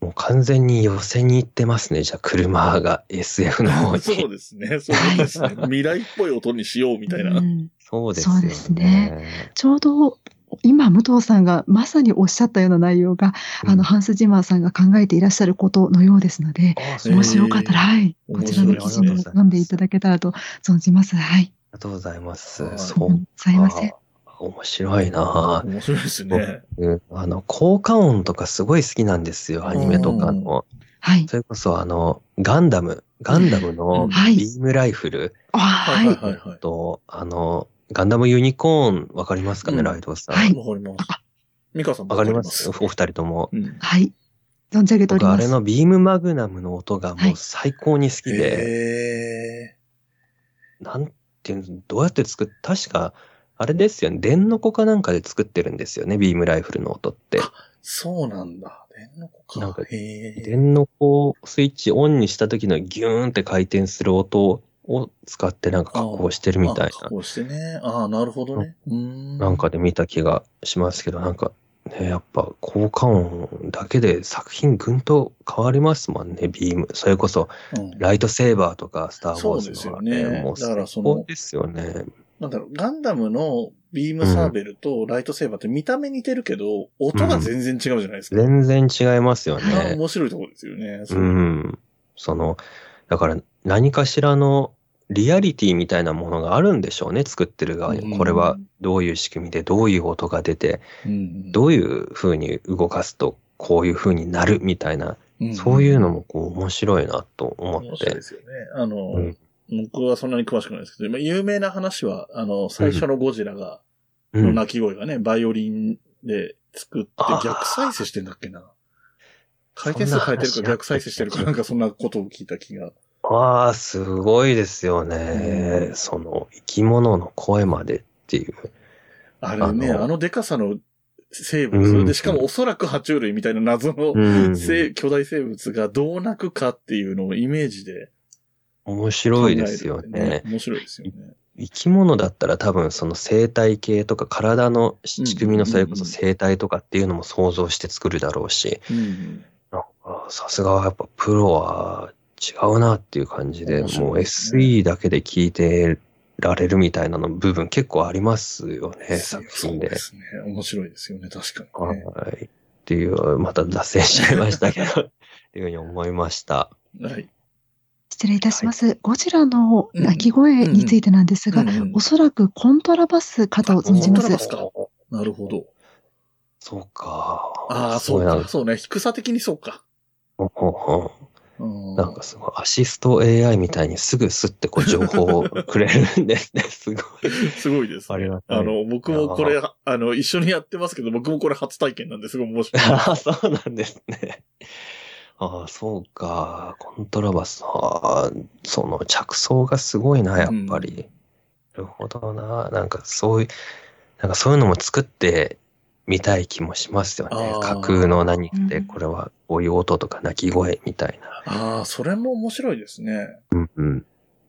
もう完全に寄せに行ってますね。じゃあ車が SF の方に。そうですね。そうですね。未来っぽい音にしようみたいな。うんそうですよね。そうですねちょうど今、武藤さんがまさにおっしゃったような内容が、あの、ハンス・ジマーさんが考えていらっしゃることのようですので、もしよかったら、はい、面こちらの記事も読んでいただけたらと存じます。はい。ありがとうございます。はいそううんすいません。面白いな面白いですね。うんあの、効果音とかすごい好きなんですよ、アニメとかの。はい。それこそあの、ガンダム、ガンダムのはいビームライフルあはいは。はいいはいはい。と、あの、ガンダムユニコーンわかりますかね、うんライドさん。はいわかります。ミカさんもわかりますお二人とも。うん。はい。存じ上げております。僕あれのビームマグナムの音がもはいう最高に好きで、へなんていうの、どうやって作っ、確か、あれですよね、電の子かなんかで作ってるんですよね、ビームライフルの音って。ー。そうなんだ。電の子か。なんか電の子スイッチオンにした時のギューンって回転する音を使ってなんか加工してるみたいな、あ加工してね。ああ、なるほどね。うーん。なんかで見た気がしますけど、なんか、ね、やっぱ効果音だけで作品ぐんと変わりますもんね、ビーム。それこそ、うん、ライトセーバーとか、スター・ウォーズの、そうですよねもうだからそ高ですよね。なんだろう、ガンダムのビームサーベルとライトセーバーって見た目似てるけど、音が全然違うじゃないですか。全然違いますよね。面白いところですよね。そううん。その、だから何かしらのリアリティみたいなものがあるんでしょうね、作ってる側うんに。これはどういう仕組みで、どういう音が出て、うんどういう風に動かすと、こういう風になるみたいな、うんそういうのもこう面白いなと思って面白いで。すよね。あの、うん僕はそんなに詳しくないですけど、まあ有名な話は、あの、最初のゴジラが、うん。の鳴き声がね、バイオリンで作って逆再生してんだっけな。回転数変えてるか逆再生してるかなんかそんなことを聞いた気が。ああ、すごいですよね。うんその生き物の声までっていう。あれね、あのあのデカさの生うん物、で、しかもおそらく爬虫類みたいな謎の、うん生巨大生物がどう鳴くかっていうのをイメージで面考白いですよね。面白いですよね。生き物だったら多分その生態系とか体の仕組みのそれこそ生態とかっていうのも想像して作るだろうし、さすがやっぱプロは違うなっていう感じで、もう SE だけで聞いてられるみたいなの部分結構ありますよね、作品でそうで。すね。面白いですよね、確かにね。はい。っていう、また脱線しちゃいましたけど、っていうふうに思いました。はい。失礼いたします。ゴジラの鳴き声についてなんですが、うんうんおそらくコントラバスかと存じます。コントラバスかなるほど。そうか。ああ、そうなんか。そうね。低さ的にそうか。ほんほんほんうんなんかすごい、アシスト AI みたいにすぐすってこう情報をくれるんですね。すごい。すごいです、ありがたいあの、僕もこれ、あの、一緒にやってますけど、僕もこれ初体験なんですごい面白い。ああ、そうなんですね。ああ、そうか。コントラバス、ああ、その着想がすごいな、やっぱり。なるほどな。なんかそういう、なんかそういうのも作ってみたい気もしますよね架空の何かで、うんこれはこういう音とか鳴き声みたいな。ああ、それも面白いですね。うんうん。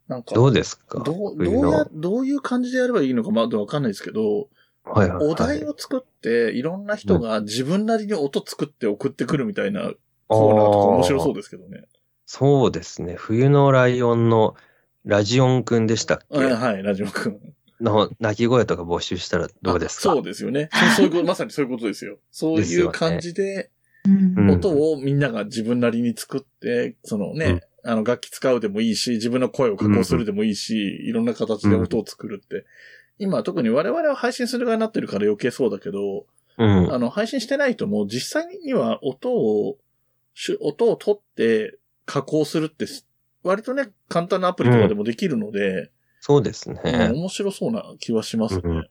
なんか、どうですか？どう、どうや、どういう感じでやればいいのかまだわかんないですけど、はいはい、はい。お題を作って、いろんな人が自分なりに音作って送ってくるみたいなコーナーとか面白そうですけどね。そうですね。冬のライオンのラジオンくんでしたっけ、はい、はい、ラジオくん。の鳴き声とか募集したらどうですか？あそうですよね。そうそういうこと、まさにそういうことですよ。そういう感じで、うんうん音をみんなが自分なりに作って、そのね、あの楽器使うでもいいし、自分の声を加工するでもいいし、いろんな形で音を作るって。今特に我々は配信する側になってるから余計そうだけど、うん。あの、配信してないともう実際には音を、し音を取って加工するって、割とね、簡単なアプリとかでもできるので、そうですね。うん面白そうな気はしますね。うんうん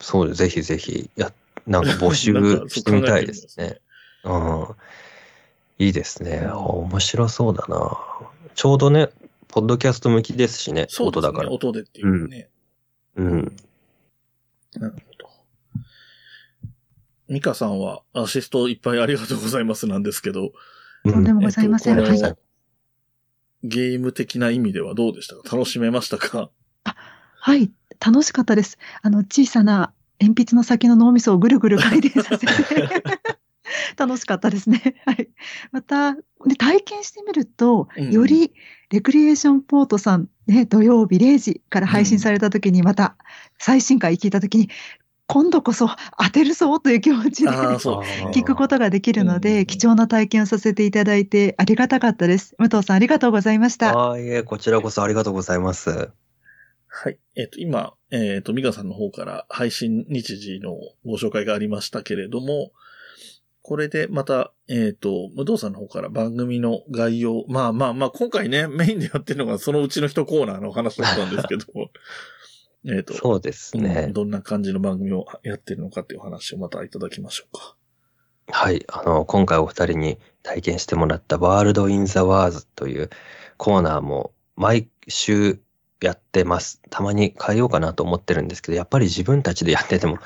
そうです。ぜひぜひ、や、なんか募集 してみたいです考えてね。うん。いいですね。あ面白そうだな。ちょうどね、ポッドキャスト向きですしね。そうですね。音だから。音でっていうね。うん。なるほど。ミカさんはアシストいっぱいありがとうございますなんですけど、とんでもございません。はい。ゲーム的な意味ではどうでしたか？楽しめましたか？はい。楽しかったです。あの、小さな鉛筆の先の脳みそをぐるぐる回転させて。楽しかったですね。はい。また、で体験してみると、うんよりレクリエーションポートさん、ね、土曜日0時から配信された時に、また最新回聞いた時に、今度こそ当てるぞという気持ちで。聞くことができるのうんで、貴重な体験をさせていただいてありがたかったです。武藤さんありがとうございました。ああ、いえ、こちらこそありがとうございます。はい。えっ、と、今、えっ、と、ミカさんの方から配信日時のご紹介がありましたけれども、これでまた、えっ、と、無道さんの方から番組の概要、まあまあまあ、今回ね、メインでやってるのがそのうちの一コーナーの話だったんですけど、えっと、そうですね。うんどんな感じの番組をやってるのかっていうお話をまたいただきましょうか。はい。あの、今回お二人に体験してもらったワールド・イン・ザ・ワーズというコーナーも毎週やってます。たまに変えようかなと思ってるんですけど、やっぱり自分たちでやってても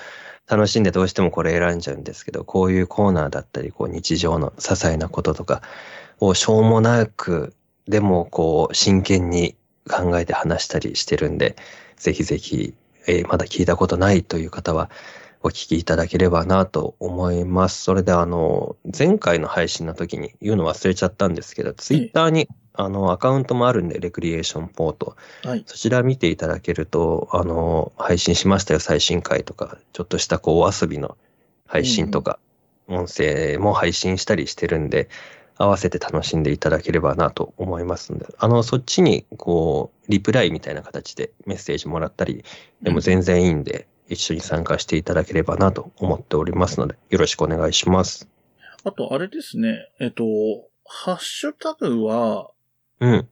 楽しんでどうしてもこれ選んじゃうんですけど、こういうコーナーだったり、こう日常の些細なこととかをしょうもなく、でもこう真剣に考えて話したりしてるんで、ぜひぜひ、えーまだ聞いたことないという方は、お聞きいただければなと思います。それであの、前回の配信の時に言うの忘れちゃったんですけど、ツイッターにあの、アカウントもあるんで、レクリエーションポート。はい。そちら見ていただけると、あの、配信しましたよ、最新回とか、ちょっとしたこう、お遊びの配信とか、音声も配信したりしてるんで、合わせて楽しんでいただければなと思いますんで、あの、そっちに、こう、リプライみたいな形でメッセージもらったり、でも全然いいんで、一緒に参加していただければなと思っておりますので、よろしくお願いします。あと、あれですね。えっと、ハッシュタグは、うん。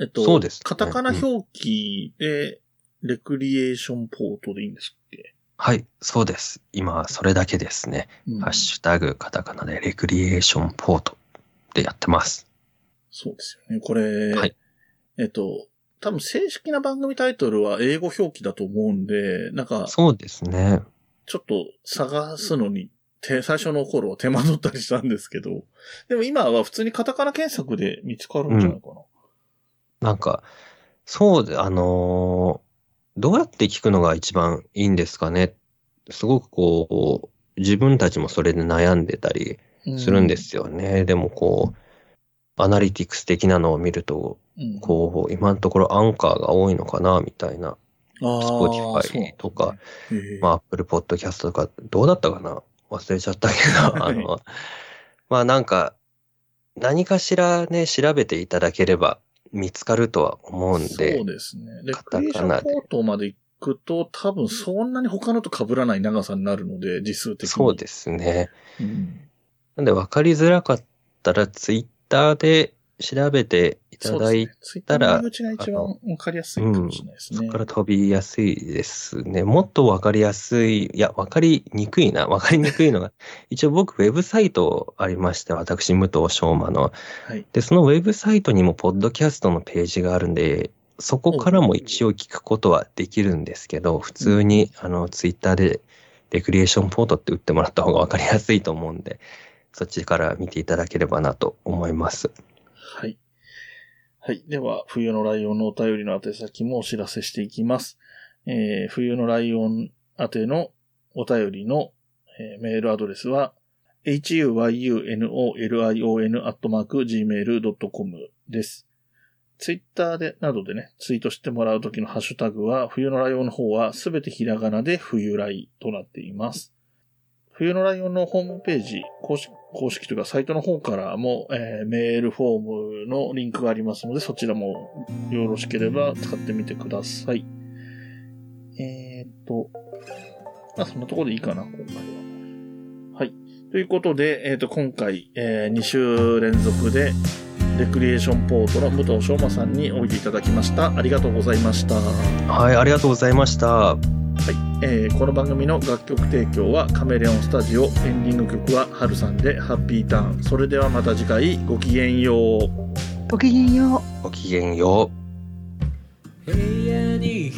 えっと、そうですねカタカナ表記で、レクリエーションポートでいいんですっけ、はい、そうです。今、それだけですね。うんハッシュタグ、カタカナでレクリエーションポートでやってます。そうですよね。これ、はいえっと、多分正式な番組タイトルは英語表記だと思うんで、なんか、そうですね。ちょっと探すのに、て最初の頃は手間取ったりしたんですけど、でも今は普通にカタカナ検索で見つかるんじゃないかな。なんか、そうで、あのーどうやって聞くのが一番いいんですかね。すごくこう、自分たちもそれで悩んでたりするんですよね。でもこう、アナリティクス的なのを見ると、うん。こう、今のところアンカーが多いのかな、みたいな。あー Spotify とか、そうへーまあ、Apple Podcast とか、どうだったかな？忘れちゃったけど、あの、まあなんか、何かしらね、調べていただければ見つかるとは思うんでそう、ですね。レカタカナでポートまで行くと、多分そんなに他のと被らない長さになるので、実数的に。そうですね。うん。なんで分かりづらかったら、ツイッターで調べていただいて、ツイッターの入り口が一番わかりやすいかもしれないですね。そこから飛びやすいですね。もっと分かりやすい、いや、分かりにくいな。分かりにくいのが、一応僕、ウェブサイトありまして、私、武藤昌馬の。はい。で、そのウェブサイトにも、ポッドキャストのページがあるんで、そこからも一応聞くことはできるんですけど、普通に、あの、ツイッターで、レクリエーションポートって打ってもらった方が分かりやすいと思うんで、そっちから見ていただければなと思います。はい。はい。では、冬のライオンのお便りの宛先もお知らせしていきます。えー、冬のライオン宛てのお便りの、えーメールアドレスは、huyunolion.gmail.com です。ツイッターで、などでね、ツイートしてもらうときのハッシュタグは、冬のライオンの方はすべてひらがなで冬ライとなっています。冬のライオンのホームページ、公式公式というかサイトの方からも、えーメールフォームのリンクがありますので、そちらもよろしければ使ってみてください。えーっと、まあそんなところでいいかな、今回は。はい。ということで、えーっと、今回、え2週連続で、レクリエーションポートの武藤昌馬さんにおいでいただきました。ありがとうございました。はい、ありがとうございました。はい、えーこの番組の楽曲提供はカメレオンスタジオエンディング曲はハルさんでハッピーターンそれではまた次回ごきげんようごきげんよう。ごきげんよう。部屋に